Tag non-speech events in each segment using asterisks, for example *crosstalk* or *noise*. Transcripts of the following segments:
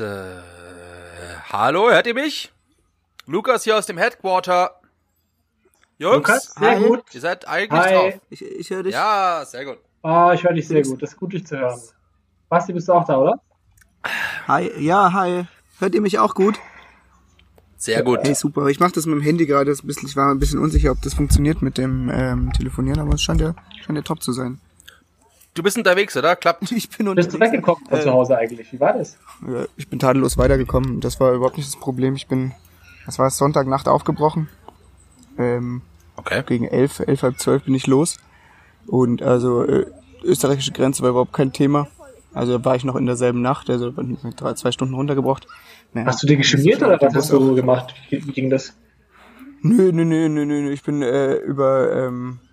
Äh, hallo, hört ihr mich? Lukas hier aus dem Headquarter. Jungs, Lukas, sehr Hi. gut. ihr seid eigentlich Hi. drauf. Ich, ich höre dich. Ja, sehr gut. Ah, ich höre dich sehr gut. Das ist gut, dich zu hören. Basti, bist du auch da, oder? Hi. Ja, hi. Hört ihr mich auch gut? Sehr gut. Hey, super. Ich mache das mit dem Handy gerade. Ich war ein bisschen unsicher, ob das funktioniert mit dem ähm, Telefonieren, aber es scheint ja, scheint ja top zu sein. Du bist unterwegs, oder? Klappt. *laughs* Ich bin Bist du unterwegs. weggekommen von Äh, zu Hause eigentlich? Wie war das? Ja, ich bin tadellos weitergekommen. Das war überhaupt nicht das Problem. Ich bin, das war Sonntagnacht aufgebrochen. Ähm, Okay. gegen elf, elf, halb zwölf bin ich los. Und also äh, österreichische Grenze war überhaupt kein Thema. Also war ich noch in derselben Nacht, also mit drei, zwei Stunden runtergebracht. Naja, Hast du dir geschmiert oder was hast du gemacht? Wie, ging das? Nö, nö, nö, nö, nö. Ich bin äh, über, ähm, äh,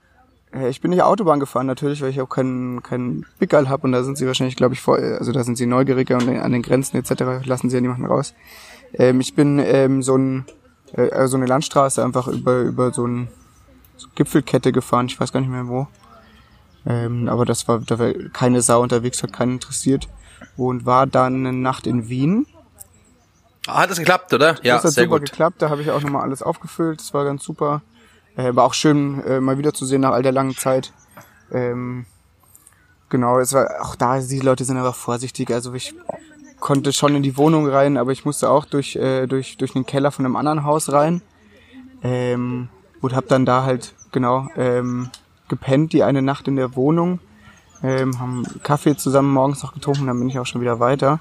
ich bin nicht Autobahn gefahren natürlich, weil ich auch keinen keinen Pickerl hab und da sind sie wahrscheinlich, glaube ich, vor, also da sind sie neugieriger und an den Grenzen etc. lassen sie ja niemanden raus. Ähm, ich bin ähm, so ein äh, also so eine Landstraße einfach über über so ein so Gipfelkette gefahren, ich weiß gar nicht mehr wo. Ähm, aber das war, da war keine Sau unterwegs, hat keinen interessiert und war dann eine Nacht in Wien. Ah, hat das geklappt, oder? Ja, das hat sehr super gut. geklappt. Da habe ich auch nochmal alles aufgefüllt. Das war ganz super. Äh, war auch schön, äh, mal wieder zu sehen nach all der langen Zeit. Ähm, genau, es war auch da, die Leute sind aber vorsichtig. Also ich konnte schon in die Wohnung rein, aber ich musste auch durch, äh, durch, durch den Keller von einem anderen Haus rein. Ähm, und habe dann da halt, genau, ähm, gepennt, die eine Nacht in der Wohnung. Ähm, haben Kaffee zusammen morgens noch getrunken, dann bin ich auch schon wieder weiter.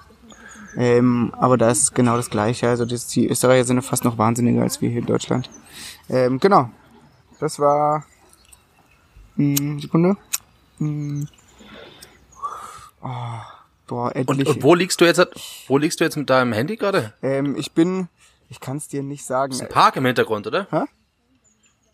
Ähm, aber da ist es genau das Gleiche. Also das, die Österreicher sind ja fast noch wahnsinniger als wir hier in Deutschland. Ähm, genau. Das war. Mh, Sekunde. Mh, oh, boah, endlich. und wo liegst du jetzt? Wo liegst du jetzt mit deinem Handy gerade? ähm, ich bin. Ich kann es dir nicht sagen. Ist ein Park im Hintergrund, oder? Hä?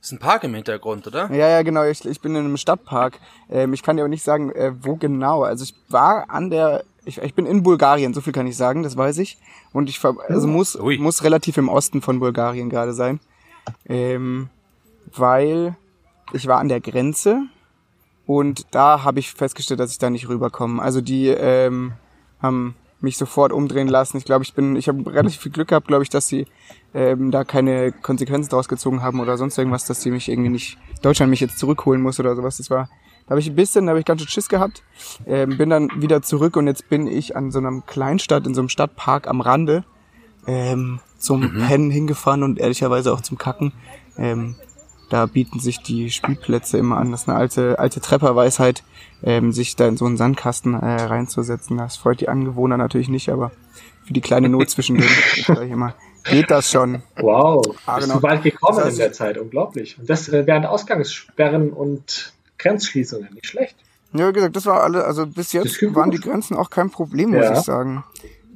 Ist ein Park im Hintergrund, oder? Ja, ja, genau. Ich, ich bin in einem Stadtpark. Ähm, ich kann dir aber nicht sagen, äh, wo genau. Also ich war an der, ich, ich bin in Bulgarien, so viel kann ich sagen, das weiß ich. Und ich ver- also muss, Ui. muss relativ im Osten von Bulgarien gerade sein. Ähm, weil ich war an der Grenze und da habe ich festgestellt, dass ich da nicht rüberkomme. Also die ähm, haben mich sofort umdrehen lassen. Ich glaube, ich bin, ich habe relativ viel Glück gehabt, glaube ich, dass sie ähm, da keine Konsequenzen draus gezogen haben oder sonst irgendwas, dass sie mich irgendwie nicht, Deutschland mich jetzt zurückholen muss oder sowas. Das war, da habe ich ein bisschen, da habe ich ganz schön Schiss gehabt. Ähm, bin dann wieder zurück und jetzt bin ich an so einem Kleinstadt, in so einem Stadtpark am Rande ähm, zum Pennen hingefahren und ehrlicherweise auch zum Kacken. Ähm, da bieten sich die Spielplätze immer an. Das ist eine alte, alte Trepperweisheit, ähm, sich da in so einen Sandkasten äh, reinzusetzen. Das freut die Angewohner natürlich nicht, aber für die kleine Not zwischendrin, *laughs* ich sag immer, geht das schon. Wow, Ah, bist genau. du weit gekommen Das heißt- in der Zeit, unglaublich. Und das äh, während Ausgangssperren und Grenzschließungen, nicht schlecht. Ja, wie gesagt, das war alle, also bis jetzt waren gut. die Grenzen auch kein Problem, muss Ja. ich sagen.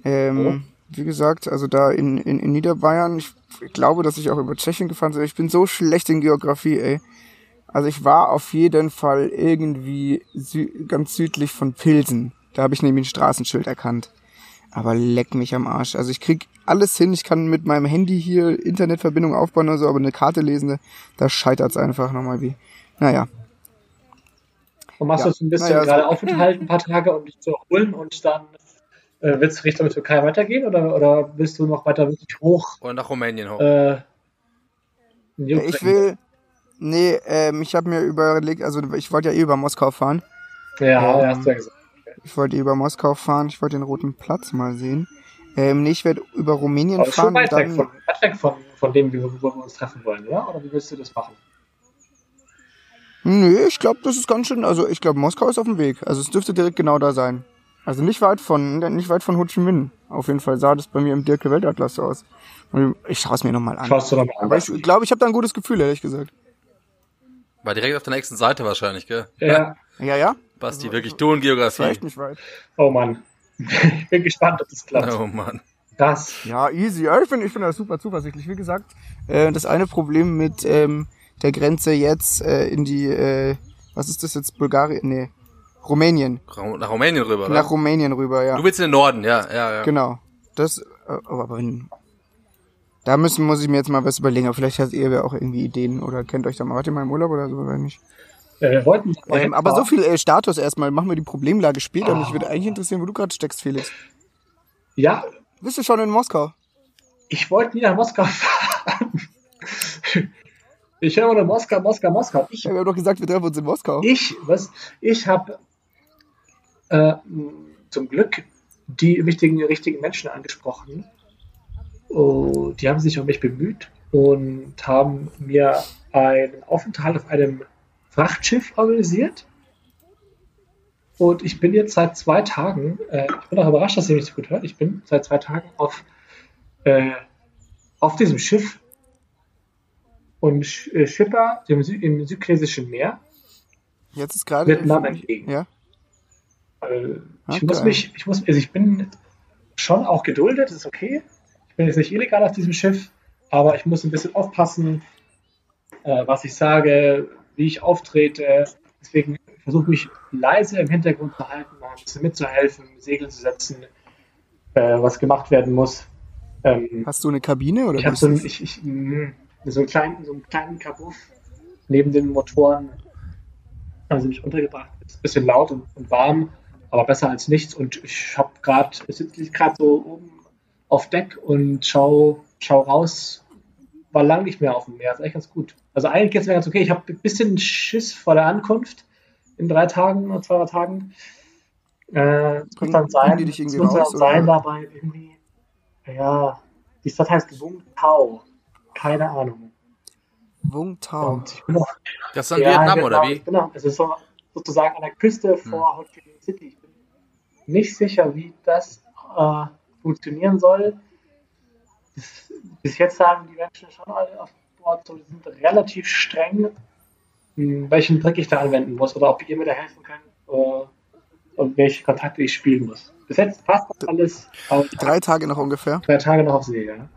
Ähm, Wie gesagt, also da in, in, in Niederbayern, ich, ich glaube, dass ich auch über Tschechien gefahren bin. Ich bin so schlecht in Geografie, ey. Also ich war auf jeden Fall irgendwie sü ganz südlich von Pilsen. Da habe ich nämlich ein Straßenschild erkannt. Aber leck mich am Arsch. Also ich krieg alles hin. Ich kann mit meinem Handy hier Internetverbindung aufbauen oder so, aber eine Karte lesen, da scheitert's einfach nochmal wie. Naja. Und machst Ja. du so ein bisschen Naja, gerade so- aufenthalten, ein paar Tage, um dich zu erholen und dann äh, wird es Richtung Türkei weitergehen oder, oder willst du noch weiter wirklich hoch? Oder nach Rumänien hoch. Äh, Ja, ich will. Nee, ähm, ich habe mir überlegt, also ich wollte ja eh über Moskau fahren. Ja, ähm, hast du ja gesagt. Ich wollte eh über Moskau fahren, ich wollte den Roten Platz mal sehen. Ähm, nee, ich werde über Rumänien Aber ist schon fahren weit und weg, dann. von, weit weg von, von dem, wie wir, wo wir uns treffen wollen, oder? Oder wie willst du das machen? Nö, ich glaube, das ist ganz schön. Also ich glaube, Moskau ist auf dem Weg. Also es dürfte direkt genau da sein. Also nicht weit von, nicht weit von Ho Chi Minh. Auf jeden Fall sah das bei mir im Dirke Weltatlas so aus. Und ich schaue es mir nochmal an. Schaust du nochmal an. Aber ich glaube, ich habe da ein gutes Gefühl, ehrlich gesagt. War direkt auf der nächsten Seite wahrscheinlich, gell? Ja. Ja, ja. Basti, wirklich du und Das Geografie. echt nicht weit. Oh Mann. Ich bin gespannt, ob das klappt. Oh Mann. Krass. Ja, easy. Ja, ich bin, ich bin da super zuversichtlich. Wie gesagt, äh, das eine Problem mit ähm, der Grenze jetzt äh, in die, äh, was ist das jetzt, Bulgarien? Nee, Rumänien. Ra- Nach Rumänien rüber, oder? Nach Rumänien rüber, ja. du willst in den Norden, ja, ja, ja. Genau. Das, äh, aber wenn, da müssen, muss ich mir jetzt mal was überlegen. Aber vielleicht habt ihr ja auch irgendwie Ideen oder kennt euch da mal. Wart ihr mal im Urlaub oder so, oder nicht? Ja, wir wollten Ähm, aber so viel äh, Status erstmal. Machen wir die Problemlage später. Ah. Mich würde eigentlich interessieren, wo du gerade steckst, Felix. Ja, Bist du schon in Moskau? Ich wollte nie nach Moskau fahren. Ich höre nur Moskau, Moskau, Moskau. Ich, Ja, wir haben doch gesagt, wir treffen uns in Moskau. ich, was? Ich habe äh, zum Glück die wichtigen, richtigen Menschen angesprochen. Oh, die haben sich um mich bemüht und haben mir einen Aufenthalt auf einem Frachtschiff organisiert. Und ich bin jetzt seit zwei Tagen, äh, ich bin auch überrascht, dass ihr mich so gut hört, ich bin seit zwei Tagen auf, äh, auf diesem Schiff und Sch äh, Schipper im, Sü im südchinesischen Meer Jetzt ist gerade. Vietnam entgegen. Ja. Ah, ich muss geil. mich, ich muss, also ich bin schon auch geduldet, ist okay. Ich bin jetzt nicht illegal auf diesem Schiff, aber ich muss ein bisschen aufpassen, äh, was ich sage, wie ich auftrete. Deswegen versuche ich mich leise im Hintergrund zu halten, mal ein bisschen mitzuhelfen, Segel zu setzen, äh, was gemacht werden muss. Ähm, Hast du eine Kabine oder ich habe so, ein, ich, ich, mh, so, einen kleinen, so einen kleinen Kabuff neben den Motoren, also mich untergebracht. Ist ein bisschen laut und, und warm, aber besser als nichts. Und ich habe gerade, ich sitze gerade so oben auf Deck und schau, schau raus. War lang nicht mehr auf dem Meer, ist echt ganz gut. Also eigentlich geht es mir ganz okay. Ich habe ein bisschen Schiss vor der Ankunft in drei Tagen oder zwei drei Tagen. Äh, es Bringen- dann sein, die dich irgendwie muss dann raus, sein oder? dabei irgendwie, ja, die Stadt heißt Wung Tau. Keine Ahnung. Wung Tau? Das ist dann ja, Vietnam, genau, oder wie? auch, es ist so, sozusagen an der Küste vor Ho Chi Minh City. Ich bin nicht sicher, wie das äh, funktionieren soll. Bis, bis jetzt sagen die Menschen schon alle auf Bord, so, die sind relativ streng, mh, welchen Trick ich da anwenden muss oder ob ihr mir da helfen könnt äh, und welche Kontakte ich spielen muss. Bis jetzt passt das alles, aber Drei Tage noch ungefähr. drei Tage noch auf See, ja.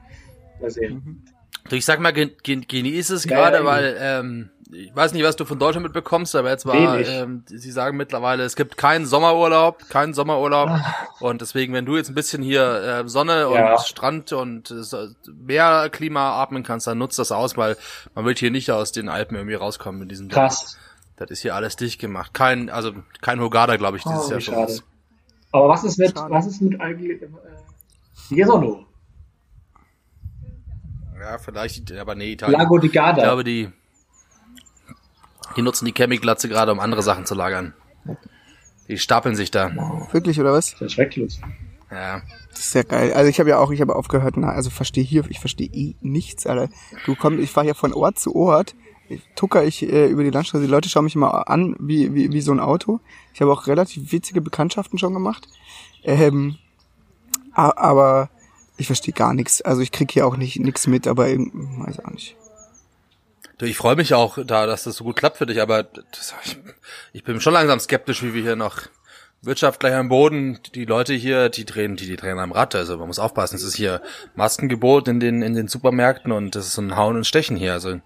Mal sehen. Du, ich sag mal, gen, gen, genieß es Ja, gerade, ja, weil ähm, ich weiß nicht, was du von Deutschland mitbekommst, aber jetzt war, ähm, sie sagen mittlerweile, es gibt keinen Sommerurlaub, keinen Sommerurlaub. Ah. Und deswegen, wenn du jetzt ein bisschen hier äh, Sonne Ja. und Strand und äh, Meerklima atmen kannst, dann nutzt das aus, weil man wird hier nicht aus den Alpen irgendwie rauskommen in diesem Jahr. Krass. Das ist hier alles dicht gemacht. Kein, also kein Hogada, glaube ich, dieses Oh, Jahr für schade. Aber was ist mit, Schade. was ist mit eigentlich, äh, Jesono? Ja, vielleicht, aber nee, Italien. Lago di Ich Garda. glaube, die, die nutzen die Chemiklatze gerade, um andere Sachen zu lagern. Die stapeln sich da. Wirklich, oder was? Das ist schrecklos. Ja. Das ist ja geil. Also ich habe ja auch, ich habe aufgehört, na, also verstehe hier, ich verstehe eh nichts, Alter. Du kommst, ich fahre ja von Ort zu Ort, ich, tucker ich äh, über die Landstraße, die Leute schauen mich immer an, wie, wie, wie so ein Auto. Ich habe auch relativ witzige Bekanntschaften schon gemacht. Ähm, aber ich verstehe gar nichts. Also ich krieg hier auch nicht nichts mit, aber weiß auch nicht. Du, ich freue mich auch da, dass das so gut klappt für dich, aber das, ich, ich bin schon langsam skeptisch, wie wir hier noch Wirtschaft gleich am Boden, die Leute hier, die drehen, die, die drehen am Rad, also man muss aufpassen, es ist hier Maskengebot in den, in den Supermärkten und das ist so ein Hauen und Stechen hier, also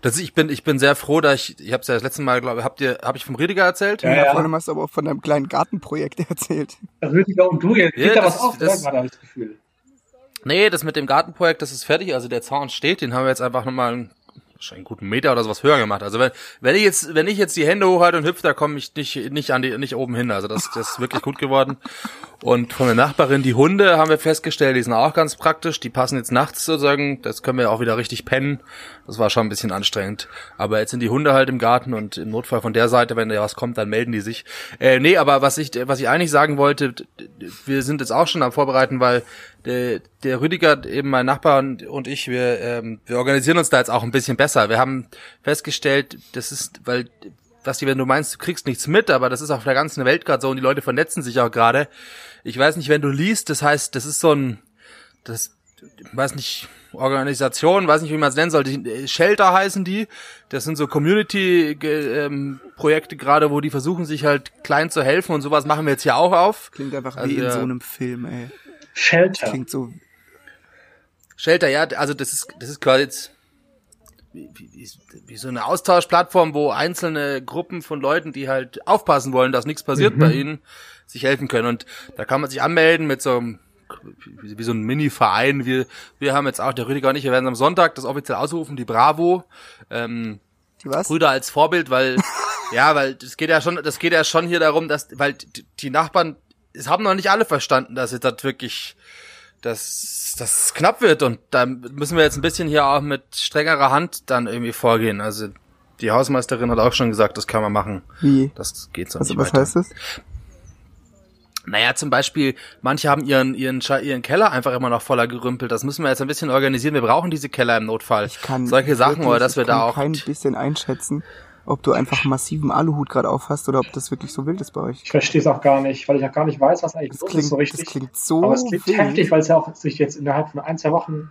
das, ich bin, ich bin sehr froh, dass ich, ich habe es ja das letzte Mal, glaube habt ihr, habe ich vom Rüdiger erzählt? Ja, Ja. Vorhin hast du aber auch von deinem kleinen Gartenprojekt *laughs* erzählt. Rüdiger und du, jetzt Ja, geht da das was ist- auf, das-? Gerade habe ich das Gefühl. Nee, das mit dem Gartenprojekt, das ist fertig. Also der Zaun steht, den haben wir jetzt einfach nochmal wahrscheinlich einen guten Meter oder sowas höher gemacht. Also wenn, wenn ich jetzt, wenn ich jetzt die Hände hochhalte und hüpfe, da komme ich nicht, nicht an die, nicht oben hin. Also das, das ist wirklich gut geworden. Und von der Nachbarin, die Hunde haben wir festgestellt, die sind auch ganz praktisch. Die passen jetzt nachts sozusagen. Das können wir auch wieder richtig pennen. Das war schon ein bisschen anstrengend. Aber jetzt sind die Hunde halt im Garten und im Notfall von der Seite, wenn da was kommt, dann melden die sich. Äh, nee, aber was ich, was ich eigentlich sagen wollte, wir sind jetzt auch schon am Vorbereiten, weil der, der Rüdiger, eben mein Nachbar und, und ich, wir, ähm, wir organisieren uns da jetzt auch ein bisschen besser. Wir haben festgestellt, das ist, weil, was die, wenn du meinst, du kriegst nichts mit, aber das ist auf der ganzen Welt gerade so und die Leute vernetzen sich auch gerade. Ich weiß nicht, wenn du liest, das heißt, das ist so ein, das, ich weiß nicht, Organisation, weiß nicht, wie man es nennen soll, die, äh, Shelter heißen die. Das sind so Community-Projekte gerade, wo die versuchen, sich halt klein zu helfen und sowas machen wir jetzt hier auch auf. Klingt einfach Also, wie in so einem Film, ey. Shelter. Klingt so. Shelter, ja, also das ist, das ist quasi jetzt wie, wie, wie so eine Austauschplattform, wo einzelne Gruppen von Leuten, die halt aufpassen wollen, dass nichts passiert bei ihnen, sich helfen können. Und da kann man sich anmelden mit so einem wie, wie so ein Mini-Verein. Wir, wir haben jetzt auch, der Rüdiger und ich, wir werden am Sonntag das offiziell ausrufen, die Bravo. Ähm, Die was? Brüder als Vorbild, weil *laughs* ja, weil das geht ja schon, das geht ja schon hier darum, dass weil die Nachbarn, es haben noch nicht alle verstanden, dass jetzt das wirklich dass das knapp wird und da müssen wir jetzt ein bisschen hier auch mit strengerer Hand dann irgendwie vorgehen. Also die Hausmeisterin hat auch schon gesagt, das kann man machen. Wie? Das geht so Was, nicht was weiter. heißt das? Naja, zum Beispiel, manche haben ihren, ihren, ihren Keller einfach immer noch voller gerümpelt. Das müssen wir jetzt ein bisschen organisieren. Wir brauchen diese Keller im Notfall. Ich kann Solche Sachen, oder dass wir ich kann da auch. kein bisschen einschätzen, ob du einfach einen massiven Aluhut gerade aufhast oder ob das wirklich so wild ist bei euch. Ich verstehe es auch gar nicht, weil ich auch gar nicht weiß, was eigentlich Das los klingt, ist so das richtig. klingt so Aber es klingt wild. heftig, weil es ja auch sich jetzt innerhalb von ein, zwei Wochen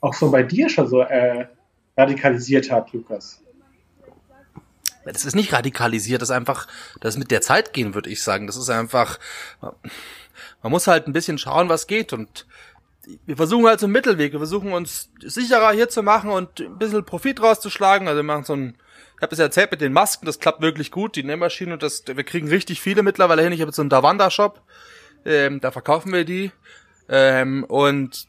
auch so bei dir schon so äh, radikalisiert hat, Lukas. Das ist nicht radikalisiert, das ist einfach, das mit der Zeit gehen, würde ich sagen. Das ist einfach, man muss halt ein bisschen schauen, was geht und wir versuchen halt so einen Mittelweg. Wir versuchen uns sicherer hier zu machen und ein bisschen Profit rauszuschlagen. Also wir machen so ein, ich habe es ja erzählt mit den Masken, das klappt wirklich gut, die Nähmaschine und das, wir kriegen richtig viele mittlerweile hin. Ich habe jetzt so einen Davanda-Shop, ähm, da verkaufen wir die ähm, und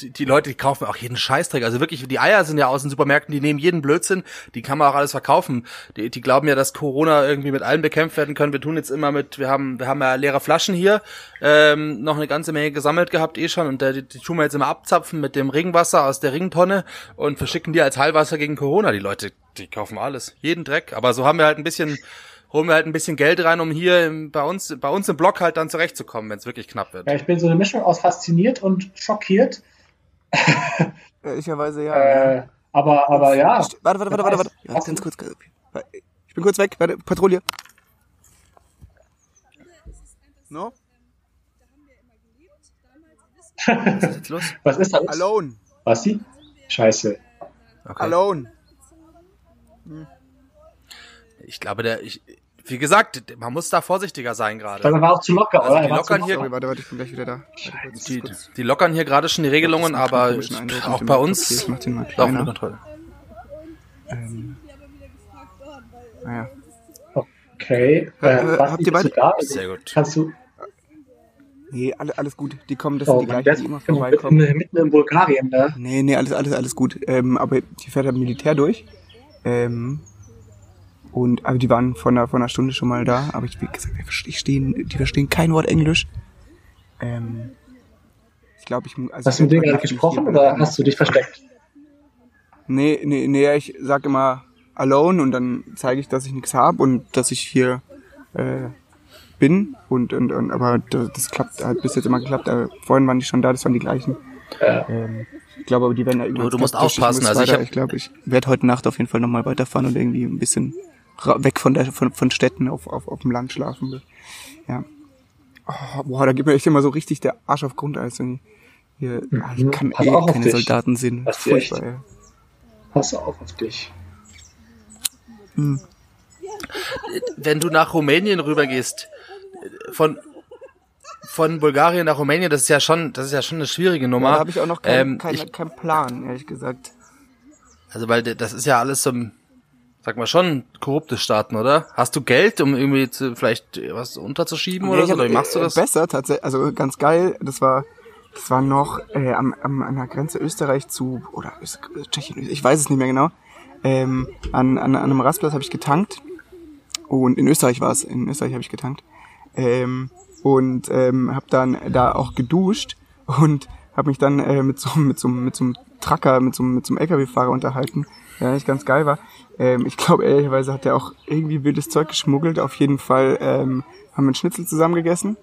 die, die, Leute, die kaufen auch jeden Scheißdreck. Also wirklich, die Eier sind ja aus den Supermärkten, die nehmen jeden Blödsinn, die kann man auch alles verkaufen. Die, die glauben ja, dass Corona irgendwie mit allem bekämpft werden können. Wir tun jetzt immer mit, wir haben, wir haben ja leere Flaschen hier, ähm, noch eine ganze Menge gesammelt gehabt eh schon und die, die tun wir jetzt immer abzapfen mit dem Ringwasser aus der Ringtonne und verschicken die als Heilwasser gegen Corona. Die Leute, die kaufen alles, jeden Dreck. Aber so haben wir halt ein bisschen holen wir halt ein bisschen Geld rein, um hier im, bei uns bei uns im Blog halt dann zurechtzukommen, wenn es wirklich knapp wird. Ja, ich bin so eine Mischung aus fasziniert und schockiert. Ehrlicherweise ja. Äh, aber, aber ja. Warte, warte, warte, warte, warte. Ja, Was ganz kurz. Ich bin kurz weg. Warte, Patrouille. No? *laughs* Was ist jetzt los? Was ist da? los? Alone. Was sie? Scheiße. Okay. Alone. Ich glaube, der, ich, wie gesagt, man muss da vorsichtiger sein Weil gerade. er war auch zu locker, Also oder? die Er lockern hier- Sorry, warte, warte, ich bin gleich wieder da. Kurz, Die, kurz. die lockern hier gerade schon die Regelungen, Das aber auch bei uns hier. Ich mach den mal kleiner. Kontrolle. Ähm, naja. Okay. Äh, Äh, was habt ihr beide- da? Sehr gut. Kannst du. Nee, alle, alles gut. Die kommen, das sind Oh, die man, gleichen, die immer vorbeikommen. mitten in Bulgarien, ne? Nee, nee, alles, alles, alles gut. Ähm, aber die fährt halt Militär durch. Ähm, und, aber die waren vor einer, vor einer Stunde schon mal da. Aber ich, wie gesagt, die verstehen, die verstehen kein Wort Englisch. Ähm, ich glaube, ich mu- also Hast du mit denen gerade gesprochen oder hast du dich versteckt? Nee, nee, nee, ich sag immer alone und dann zeige ich, dass ich nichts habe und dass ich hier äh, bin und, und, und aber das, das klappt, hat bis jetzt immer geklappt. Aber vorhin waren die schon da, das waren die gleichen. Ja. Ähm, ich glaube, aber die werden da irgendwann du musst aufpassen, Ich, muss also ich weiter. ich glaube, ich werde heute Nacht auf jeden Fall nochmal weiterfahren und irgendwie ein bisschen weg von der von, von Städten auf, auf, auf dem Land schlafen. Ja. Oh, boah, da gibt mir echt immer so richtig der Arsch auf Grundeis. irgendwie. Hier, ah, ich Mhm. kann Pass eh auch auf keine dich. Soldaten sehen. Echt. Furchtbar, ey. Pass auf auf dich. Hm. Wenn du nach Rumänien rübergehst, von von Bulgarien nach Rumänien, das ist ja schon, das ist ja schon eine schwierige Nummer. Ja, da habe ich auch noch keinen Ähm, kein, ich- kein Plan, ehrlich gesagt. Also weil das ist ja alles so, sag mal schon, korrupte Staaten, oder? Hast du Geld, um irgendwie zu, vielleicht was unterzuschieben Nee, oder so? hab, Oder wie machst du äh, das? Besser tatsächlich, also ganz geil. Das war, das war noch äh, am, am, an der Grenze Österreich zu oder Öst, Tschechien, ich weiß es nicht mehr genau. Ähm, an, an, an einem Rastplatz habe ich getankt und in Österreich war es. In Österreich habe ich getankt ähm, und ähm, habe dann da auch geduscht und habe mich dann äh, mit so mit so mit so einem Trucker, mit so mit so einem LKW-Fahrer unterhalten, der eigentlich ganz geil war. Ähm, ich glaube ehrlicherweise hat er auch irgendwie wildes Zeug geschmuggelt. Auf jeden Fall ähm, haben wir einen Schnitzel zusammen gegessen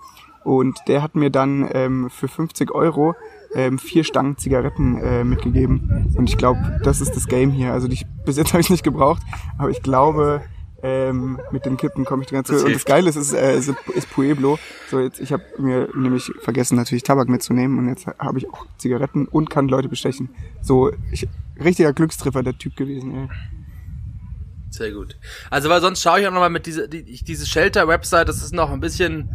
und der hat mir dann ähm, für 50 Euro ähm, vier Stangen Zigaretten äh, mitgegeben. Und ich glaube, das ist das Game hier. Also die, bis jetzt habe ich nicht gebraucht, aber ich glaube, ähm, mit den Kippen komme ich die ganze Zeit. Und das. Geile ist, ist, äh, ist, ist Pueblo. So jetzt, ich habe mir nämlich vergessen natürlich Tabak mitzunehmen und jetzt habe ich auch Zigaretten und kann Leute bestechen. So ich, richtiger Glückstreffer der Typ gewesen. Ey. Sehr gut. Also weil sonst schaue ich auch nochmal mit diese, die, diese Shelter-Website, das ist noch ein bisschen,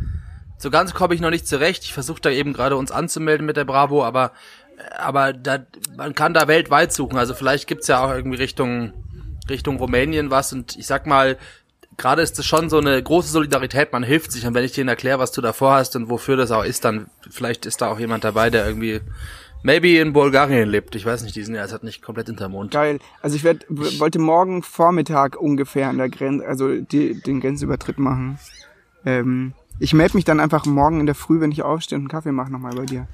so ganz komme ich noch nicht zurecht. Ich versuche da eben gerade uns anzumelden mit der Bravo, aber aber da, man kann da weltweit suchen. Also vielleicht gibt's ja auch irgendwie Richtung Richtung Rumänien was und ich sag mal, gerade ist es schon so eine große Solidarität, man hilft sich und wenn ich denen erkläre, was du davor hast und wofür das auch ist, dann vielleicht ist da auch jemand dabei, der irgendwie maybe in Bulgarien lebt. Ich weiß nicht, die sind ja jetzt halt nicht komplett hinterm Mond. Geil. Also ich werd, wollte morgen Vormittag ungefähr an der Grenze, also die, den Grenzübertritt machen. Ähm, ich melde mich dann einfach morgen in der Früh, wenn ich aufstehe und einen Kaffee mache, nochmal bei dir.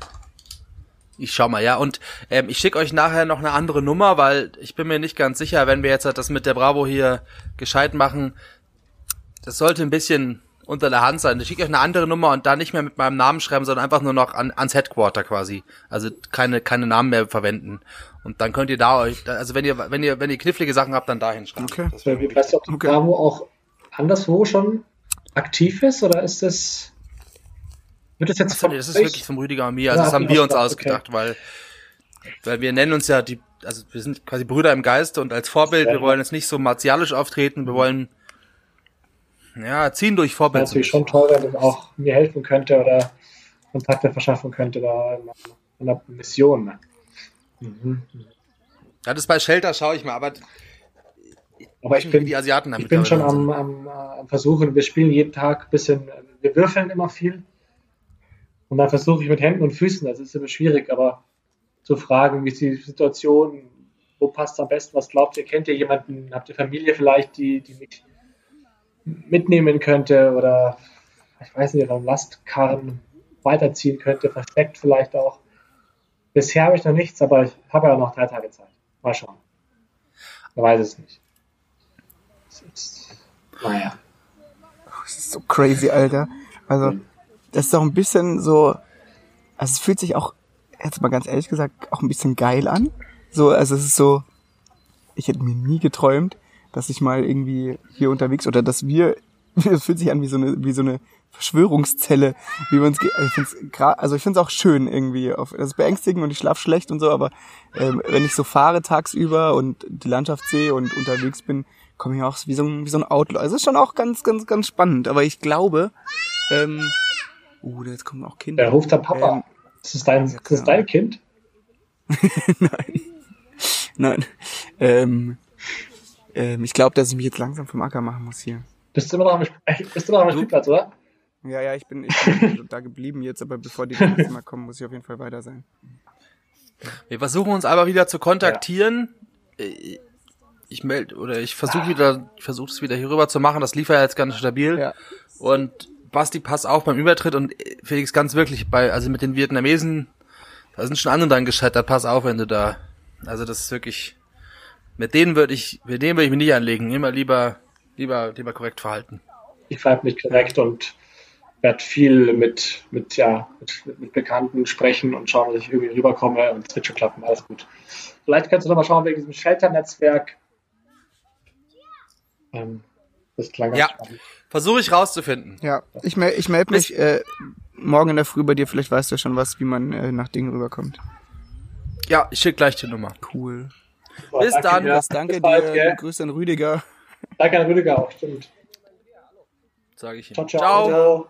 Ich schau mal, ja. Und ähm, ich schicke euch nachher noch eine andere Nummer, weil ich bin mir nicht ganz sicher, wenn wir jetzt das mit der Bravo hier gescheit machen, das sollte ein bisschen unter der Hand sein. Ich schicke euch eine andere Nummer und da nicht mehr mit meinem Namen schreiben, sondern einfach nur noch an, ans Headquarter quasi. Also keine, keine Namen mehr verwenden. Und dann könnt ihr da euch, also wenn ihr, wenn ihr, wenn ihr knifflige Sachen habt, dann dahin schreiben. Okay. Das wäre, weißt du, ob die Okay. Bravo auch anderswo schon aktiv ist oder ist das. Wird das jetzt nee, das ist euch- wirklich vom Rüdiger und mir. Also Ja, das haben okay, wir uns okay. ausgedacht, weil, weil wir nennen uns ja die, also wir sind quasi Brüder im Geiste und als Vorbild, wir Ja. wollen jetzt nicht so martialisch auftreten, wir wollen, ja, ziehen durch Vorbild. Wäre natürlich schon toll, wenn das auch mir helfen könnte oder Kontakte verschaffen könnte da in einer Mission. Ne? Mhm. Ja, das bei Shelter schaue ich mal, aber Aber ich bin, die Asiaten ich bin schon am, am, äh, am Versuchen. Wir spielen jeden Tag ein bisschen, wir würfeln immer viel. Und dann versuche ich mit Händen und Füßen, das ist immer schwierig, aber zu fragen, wie ist die Situation, wo passt es am besten, was glaubt ihr, kennt ihr jemanden, habt ihr Familie vielleicht, die, die mich mitnehmen könnte oder ich weiß nicht, oder Lastkarren weiterziehen könnte, versteckt vielleicht auch. Bisher habe ich noch nichts, aber ich habe ja noch drei Tage Zeit. Mal schauen. Man weiß es nicht. Es ist, naja. Das ist so crazy, Alter. Also, das ist doch ein bisschen so, also es fühlt sich auch, jetzt mal ganz ehrlich gesagt, auch ein bisschen geil an. So, also es ist so, ich hätte mir nie geträumt, dass ich mal irgendwie hier unterwegs oder dass wir, *laughs* es fühlt sich an wie so eine, wie so eine Verschwörungszelle, wie wir uns, also ich ich find's auch schön irgendwie, auf, das ist beängstigend und ich schlaf schlecht und so, aber ähm, wenn ich so fahre tagsüber und die Landschaft sehe und unterwegs bin, komme ich auch wie so ein, wie so ein Outlaw. Also es ist schon auch ganz, ganz, ganz spannend, aber ich glaube, ähm, uh, jetzt kommen auch Kinder. Der ruft der Papa. Ähm, ist das dein, ist das dein Kind? *laughs* Nein. Nein. Ähm, ähm, ich glaube, dass ich mich jetzt langsam vom Acker machen muss hier. Bist du immer noch am, *laughs* bist du noch am Spielplatz, oder? Ja, ja, ich bin, ich bin *laughs* da geblieben jetzt, aber bevor die nächste Mal kommen, muss ich auf jeden Fall weiter sein. Wir versuchen uns aber wieder zu kontaktieren. Äh, Ich melde oder ich versuche wieder, ich versuche es wieder hier rüber zu machen. Das lief ja jetzt ganz stabil. Ja. Und Basti, pass auf beim Übertritt und Felix ganz wirklich bei, also mit den Vietnamesen, da sind schon andere dann gescheitert. Pass auf, wenn du da, also das ist wirklich, mit denen würde ich, mit denen würde ich mich nicht anlegen. Immer lieber, lieber, lieber korrekt verhalten. Ich bleibe nicht korrekt und werde viel mit, mit, ja, mit, mit Bekannten sprechen und schauen, dass ich irgendwie rüberkomme und es wird schon klappen. Alles gut. Vielleicht kannst du noch mal schauen wegen diesem Shelter-Netzwerk. Ähm, das klang ganz Ja. spannend. Versuche ich rauszufinden. Ja, ich, mel ich melde mich äh, morgen in der Früh bei dir. Vielleicht weißt du ja schon was, wie man äh, nach Dingen rüberkommt. Ja, ich schicke gleich die Nummer. Cool. So, Bis danke dann. dir. Das danke Bis bald, dir. gell? Grüße an Rüdiger. Danke an Rüdiger auch, stimmt. Sage ich ihm. Ciao, ciao. ciao.